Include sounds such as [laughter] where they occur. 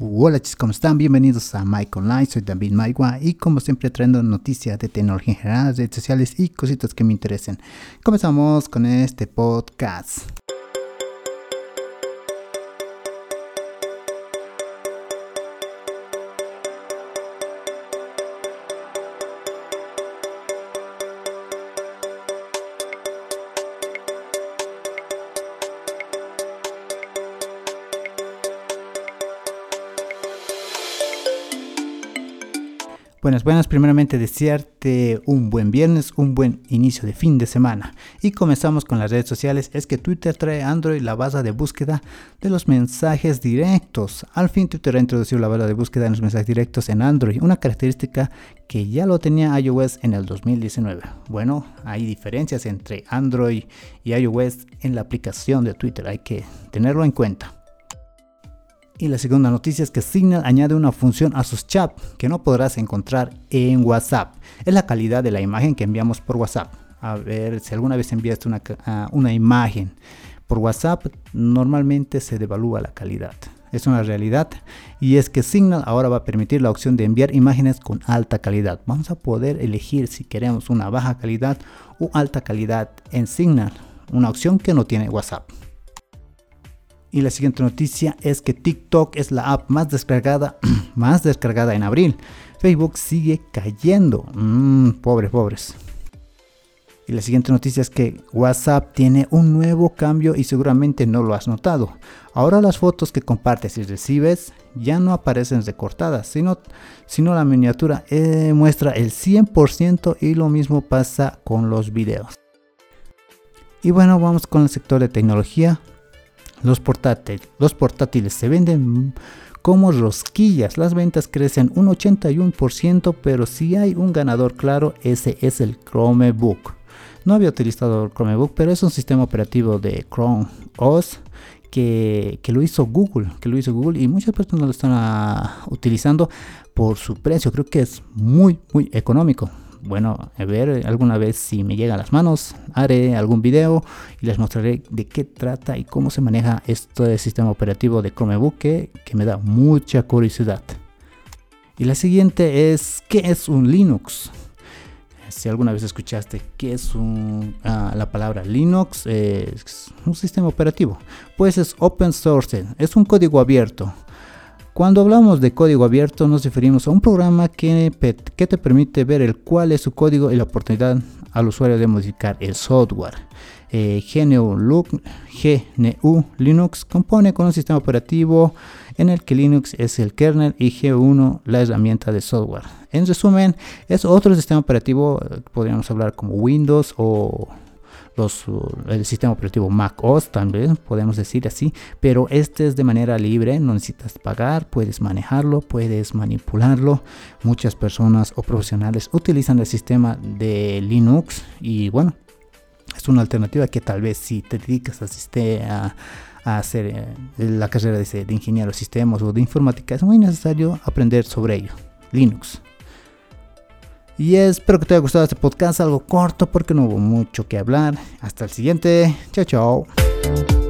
Hola chicos, ¿cómo están? Bienvenidos a Mike Online, soy David Maigua y como siempre trayendo noticias de tecnología en general, redes sociales y cositas que me interesen. Comenzamos con este podcast. Buenas, buenas. Primeramente desearte un buen viernes, un buen inicio de fin de semana. Y comenzamos con las redes sociales. Es que Twitter trae Android la base de búsqueda de los mensajes directos. Al fin Twitter ha introducido la base de búsqueda de los mensajes directos en Android, una característica que ya lo tenía iOS en el 2019. Bueno, hay diferencias entre Android y iOS en la aplicación de Twitter. Hay que tenerlo en cuenta. Y la segunda noticia es que Signal añade una función a sus chats que no podrás encontrar en WhatsApp. Es la calidad de la imagen que enviamos por WhatsApp. A ver, si alguna vez enviaste una, uh, una imagen por WhatsApp, normalmente se devalúa la calidad. Es una realidad y es que Signal ahora va a permitir la opción de enviar imágenes con alta calidad. Vamos a poder elegir si queremos una baja calidad o alta calidad en Signal, una opción que no tiene WhatsApp. Y la siguiente noticia es que TikTok es la app más descargada, [clears throat] más descargada en abril. Facebook sigue cayendo. Mmm, pobres, pobres. Y la siguiente noticia es que WhatsApp tiene un nuevo cambio y seguramente no lo has notado. Ahora las fotos que compartes y recibes ya no aparecen recortadas, sino, sino la miniatura eh, muestra el 100% y lo mismo pasa con los videos. Y bueno, vamos con el sector de tecnología. Los portátiles, los portátiles se venden como rosquillas. Las ventas crecen un 81%, pero si hay un ganador claro, ese es el Chromebook. No había utilizado el Chromebook, pero es un sistema operativo de Chrome OS que, que, lo hizo Google, que lo hizo Google y muchas personas lo están uh, utilizando por su precio. Creo que es muy, muy económico bueno, a ver alguna vez si me llega a las manos, haré algún video y les mostraré de qué trata y cómo se maneja este sistema operativo de Chromebook que, que me da mucha curiosidad. Y la siguiente es, ¿qué es un Linux? Si alguna vez escuchaste qué es un, ah, la palabra Linux, es un sistema operativo. Pues es open source, es un código abierto cuando hablamos de código abierto nos referimos a un programa que, te permite ver el cuál es su código y la oportunidad al usuario de modificar el software. Eh, GNU, GNU Linux compone con un sistema operativo en el que Linux es el kernel y G1 la herramienta de software. En resumen, es otro sistema operativo, eh, podríamos hablar como Windows o los, el sistema operativo Mac OS también, podemos decir así, pero este es de manera libre, no necesitas pagar, puedes manejarlo, puedes manipularlo. Muchas personas o profesionales utilizan el sistema de Linux y bueno, es una alternativa que tal vez si te dedicas a, a hacer eh, la carrera de ingeniero de sistemas o de informática, es muy necesario aprender sobre ello. Linux. Y espero que te haya gustado este podcast, algo corto porque no hubo mucho que hablar. Hasta el siguiente. Chao, chao.